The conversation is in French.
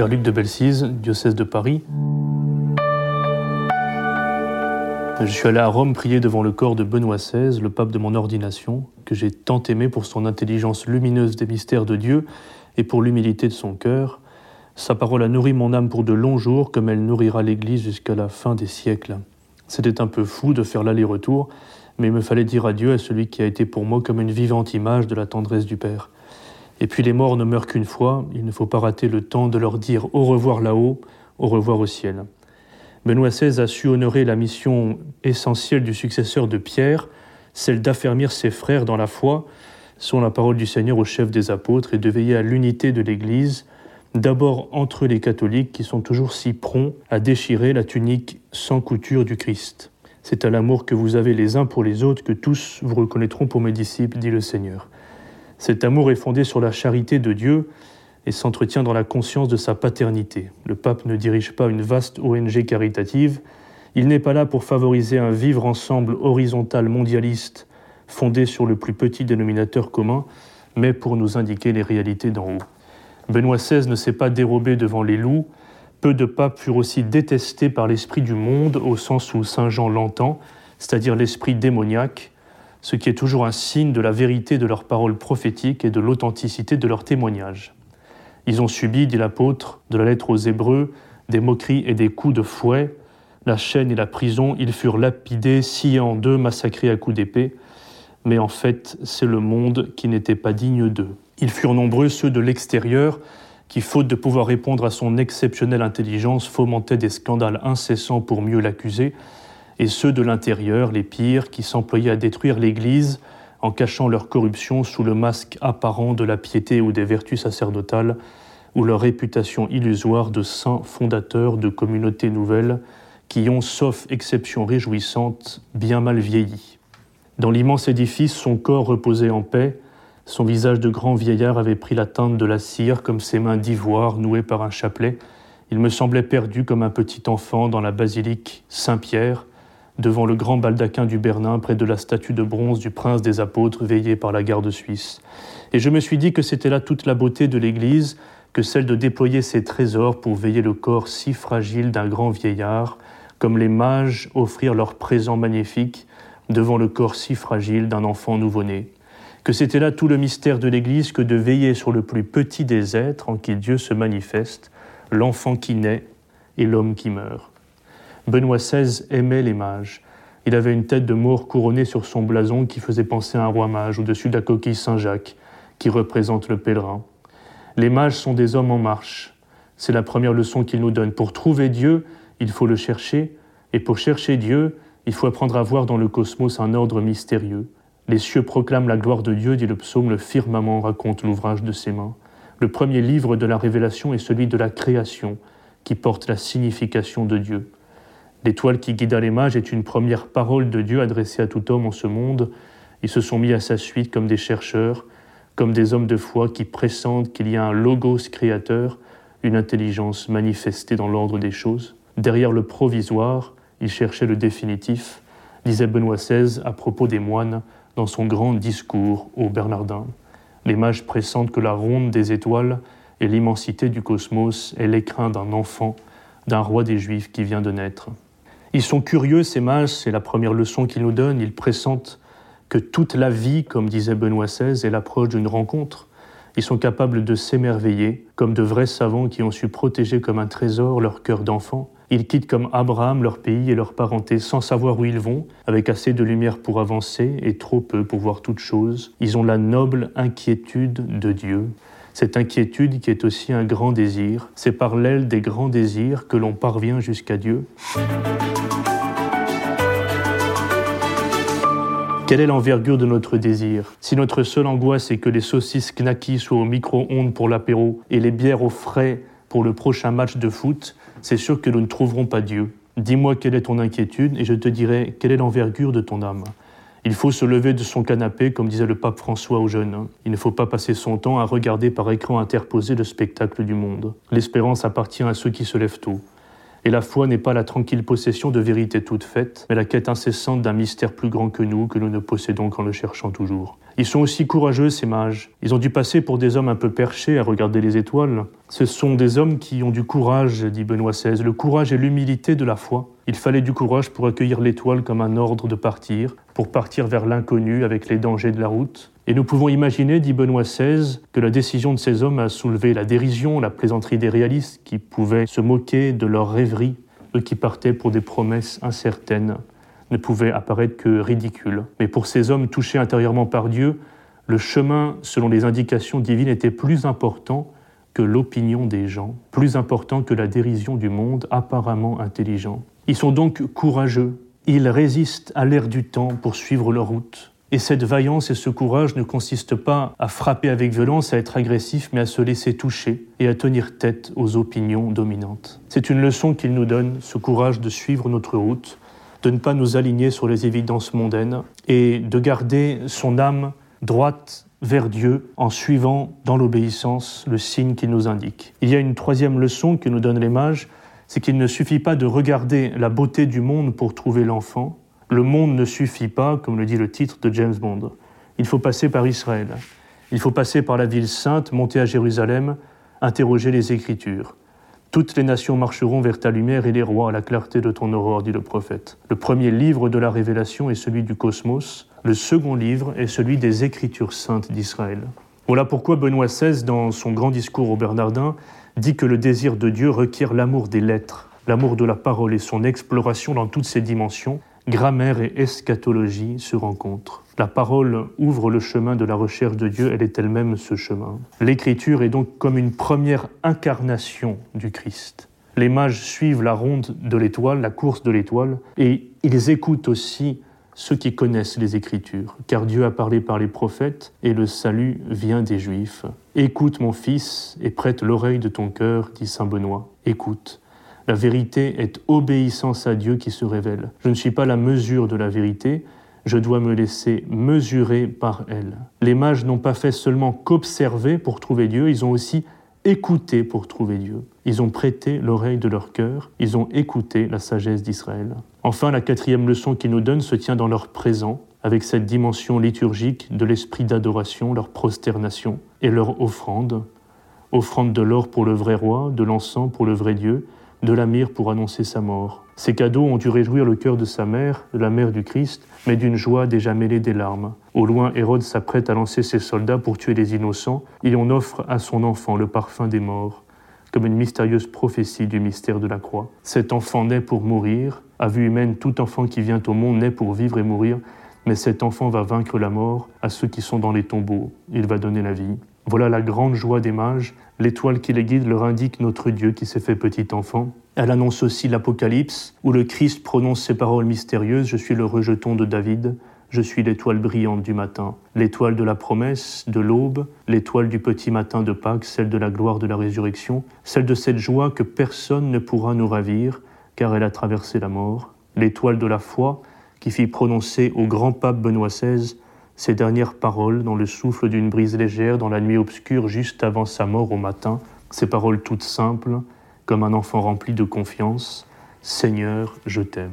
Père Luc de Belsize, diocèse de Paris. Je suis allé à Rome prier devant le corps de Benoît XVI, le pape de mon ordination, que j'ai tant aimé pour son intelligence lumineuse des mystères de Dieu et pour l'humilité de son cœur. Sa parole a nourri mon âme pour de longs jours, comme elle nourrira l'Église jusqu'à la fin des siècles. C'était un peu fou de faire l'aller-retour, mais il me fallait dire adieu à celui qui a été pour moi comme une vivante image de la tendresse du Père. Et puis les morts ne meurent qu'une fois, il ne faut pas rater le temps de leur dire au revoir là-haut, au revoir au ciel. Benoît XVI a su honorer la mission essentielle du successeur de Pierre, celle d'affermir ses frères dans la foi, selon la parole du Seigneur au chef des apôtres, et de veiller à l'unité de l'Église, d'abord entre les catholiques qui sont toujours si prompts à déchirer la tunique sans couture du Christ. C'est à l'amour que vous avez les uns pour les autres que tous vous reconnaîtront pour mes disciples, dit le Seigneur. Cet amour est fondé sur la charité de Dieu et s'entretient dans la conscience de sa paternité. Le pape ne dirige pas une vaste ONG caritative, il n'est pas là pour favoriser un vivre ensemble horizontal mondialiste fondé sur le plus petit dénominateur commun, mais pour nous indiquer les réalités d'en haut. Benoît XVI ne s'est pas dérobé devant les loups, peu de papes furent aussi détestés par l'esprit du monde au sens où Saint Jean l'entend, c'est-à-dire l'esprit démoniaque, ce qui est toujours un signe de la vérité de leurs paroles prophétiques et de l'authenticité de leurs témoignages. Ils ont subi, dit l'apôtre, de la lettre aux Hébreux, des moqueries et des coups de fouet, la chaîne et la prison, ils furent lapidés, sciés en deux, massacrés à coups d'épée, mais en fait c'est le monde qui n'était pas digne d'eux. Ils furent nombreux ceux de l'extérieur qui, faute de pouvoir répondre à son exceptionnelle intelligence, fomentaient des scandales incessants pour mieux l'accuser, et ceux de l'intérieur, les pires, qui s'employaient à détruire l'Église en cachant leur corruption sous le masque apparent de la piété ou des vertus sacerdotales, ou leur réputation illusoire de saints fondateurs de communautés nouvelles qui ont, sauf exception réjouissante, bien mal vieilli. Dans l'immense édifice, son corps reposait en paix, son visage de grand vieillard avait pris la teinte de la cire comme ses mains d'ivoire nouées par un chapelet. Il me semblait perdu comme un petit enfant dans la basilique Saint-Pierre, devant le grand baldaquin du Bernin près de la statue de bronze du prince des apôtres veillée par la garde suisse. Et je me suis dit que c'était là toute la beauté de l'Église, que celle de déployer ses trésors pour veiller le corps si fragile d'un grand vieillard, comme les mages offrirent leurs présents magnifiques devant le corps si fragile d'un enfant nouveau-né. Que c'était là tout le mystère de l'Église que de veiller sur le plus petit des êtres en qui Dieu se manifeste, l'enfant qui naît et l'homme qui meurt. Benoît XVI aimait les mages. Il avait une tête de mort couronnée sur son blason qui faisait penser à un roi mage au-dessus de la coquille Saint-Jacques, qui représente le pèlerin. Les mages sont des hommes en marche. C'est la première leçon qu'il nous donne. Pour trouver Dieu, il faut le chercher, et pour chercher Dieu, il faut apprendre à voir dans le cosmos un ordre mystérieux. Les cieux proclament la gloire de Dieu, dit le psaume, le firmament raconte l'ouvrage de ses mains. Le premier livre de la révélation est celui de la création, qui porte la signification de Dieu. L'étoile qui guida les mages est une première parole de Dieu adressée à tout homme en ce monde. Ils se sont mis à sa suite comme des chercheurs, comme des hommes de foi qui pressentent qu'il y a un logos créateur, une intelligence manifestée dans l'ordre des choses. Derrière le provisoire, ils cherchaient le définitif, disait Benoît XVI à propos des moines dans son grand discours aux Bernardins. Les mages pressentent que la ronde des étoiles et l'immensité du cosmos est l'écrin d'un enfant, d'un roi des Juifs qui vient de naître. Ils sont curieux, ces mages, c'est la première leçon qu'ils nous donnent. Ils pressentent que toute la vie, comme disait Benoît XVI, est l'approche d'une rencontre. Ils sont capables de s'émerveiller, comme de vrais savants qui ont su protéger comme un trésor leur cœur d'enfant. Ils quittent comme Abraham leur pays et leur parenté sans savoir où ils vont, avec assez de lumière pour avancer et trop peu pour voir toute chose. Ils ont la noble inquiétude de Dieu. Cette inquiétude qui est aussi un grand désir, c'est par l'aile des grands désirs que l'on parvient jusqu'à Dieu. Quelle est l'envergure de notre désir? Si notre seule angoisse est que les saucisses knacky soient au micro-ondes pour l'apéro et les bières au frais pour le prochain match de foot, c'est sûr que nous ne trouverons pas Dieu. Dis-moi quelle est ton inquiétude et je te dirai quelle est l'envergure de ton âme. Il faut se lever de son canapé, comme disait le pape François aux jeunes. Il ne faut pas passer son temps à regarder par écran interposé le spectacle du monde. L'espérance appartient à ceux qui se lèvent tôt. Et la foi n'est pas la tranquille possession de vérités toutes faites, mais la quête incessante d'un mystère plus grand que nous, que nous ne possédons qu'en le cherchant toujours. Ils sont aussi courageux, ces mages. Ils ont dû passer pour des hommes un peu perchés à regarder les étoiles. Ce sont des hommes qui ont du courage, dit Benoît XVI, le courage et l'humilité de la foi. Il fallait du courage pour accueillir l'étoile comme un ordre de partir, pour partir vers l'inconnu avec les dangers de la route. Et nous pouvons imaginer, dit Benoît XVI, que la décision de ces hommes a soulevé la dérision, la plaisanterie des réalistes qui pouvaient se moquer de leurs rêveries, eux qui partaient pour des promesses incertaines, ne pouvaient apparaître que ridicules. Mais pour ces hommes touchés intérieurement par Dieu, le chemin, selon les indications divines, était plus important que l'opinion des gens, plus important que la dérision du monde apparemment intelligent. Ils sont donc courageux, ils résistent à l'air du temps pour suivre leur route. Et cette vaillance et ce courage ne consistent pas à frapper avec violence, à être agressif, mais à se laisser toucher et à tenir tête aux opinions dominantes. C'est une leçon qu'il nous donne, ce courage de suivre notre route, de ne pas nous aligner sur les évidences mondaines et de garder son âme droite vers Dieu en suivant dans l'obéissance le signe qu'il nous indique. Il y a une troisième leçon que nous donnent les mages, c'est qu'il ne suffit pas de regarder la beauté du monde pour trouver l'enfant. Le monde ne suffit pas, comme le dit le titre de James Bond. Il faut passer par Israël. Il faut passer par la ville sainte, monter à Jérusalem, interroger les Écritures. Toutes les nations marcheront vers ta lumière et les rois à la clarté de ton aurore, dit le prophète. Le premier livre de la révélation est celui du cosmos, le second livre est celui des Écritures saintes d'Israël. Voilà pourquoi Benoît XVI, dans son grand discours au Bernardin, dit que le désir de Dieu requiert l'amour des lettres, l'amour de la parole et son exploration dans toutes ses dimensions, grammaire et eschatologie se rencontrent. La parole ouvre le chemin de la recherche de Dieu, elle est elle-même ce chemin. L'écriture est donc comme une première incarnation du Christ. Les mages suivent la ronde de l'étoile, la course de l'étoile, et ils écoutent aussi ceux qui connaissent les Écritures, car Dieu a parlé par les prophètes, et le salut vient des Juifs. Écoute mon fils, et prête l'oreille de ton cœur, dit Saint Benoît. Écoute. La vérité est obéissance à Dieu qui se révèle. Je ne suis pas la mesure de la vérité, je dois me laisser mesurer par elle. Les mages n'ont pas fait seulement qu'observer pour trouver Dieu, ils ont aussi écouté pour trouver Dieu. Ils ont prêté l'oreille de leur cœur, ils ont écouté la sagesse d'Israël. Enfin, la quatrième leçon qu'ils nous donnent se tient dans leur présent, avec cette dimension liturgique de l'esprit d'adoration, leur prosternation et leur offrande. Offrande de l'or pour le vrai roi, de l'encens pour le vrai Dieu, de la myrrhe pour annoncer sa mort. Ces cadeaux ont dû réjouir le cœur de sa mère, de la mère du Christ, mais d'une joie déjà mêlée des larmes. Au loin, Hérode s'apprête à lancer ses soldats pour tuer les innocents, et on offre à son enfant le parfum des morts, comme une mystérieuse prophétie du mystère de la croix. Cet enfant naît pour mourir, à vue humaine, tout enfant qui vient au monde naît pour vivre et mourir, mais cet enfant va vaincre la mort à ceux qui sont dans les tombeaux, il va donner la vie. Voilà la grande joie des mages. L'étoile qui les guide leur indique notre Dieu qui s'est fait petit enfant. Elle annonce aussi l'Apocalypse, où le Christ prononce ces paroles mystérieuses. Je suis le rejeton de David, je suis l'étoile brillante du matin, l'étoile de la promesse, de l'aube, l'étoile du petit matin de Pâques, celle de la gloire de la résurrection, celle de cette joie que personne ne pourra nous ravir, car elle a traversé la mort, l'étoile de la foi qui fit prononcer au grand pape Benoît XVI ces dernières paroles dans le souffle d'une brise légère dans la nuit obscure juste avant sa mort au matin, ces paroles toutes simples, comme un enfant rempli de confiance, Seigneur, je t'aime.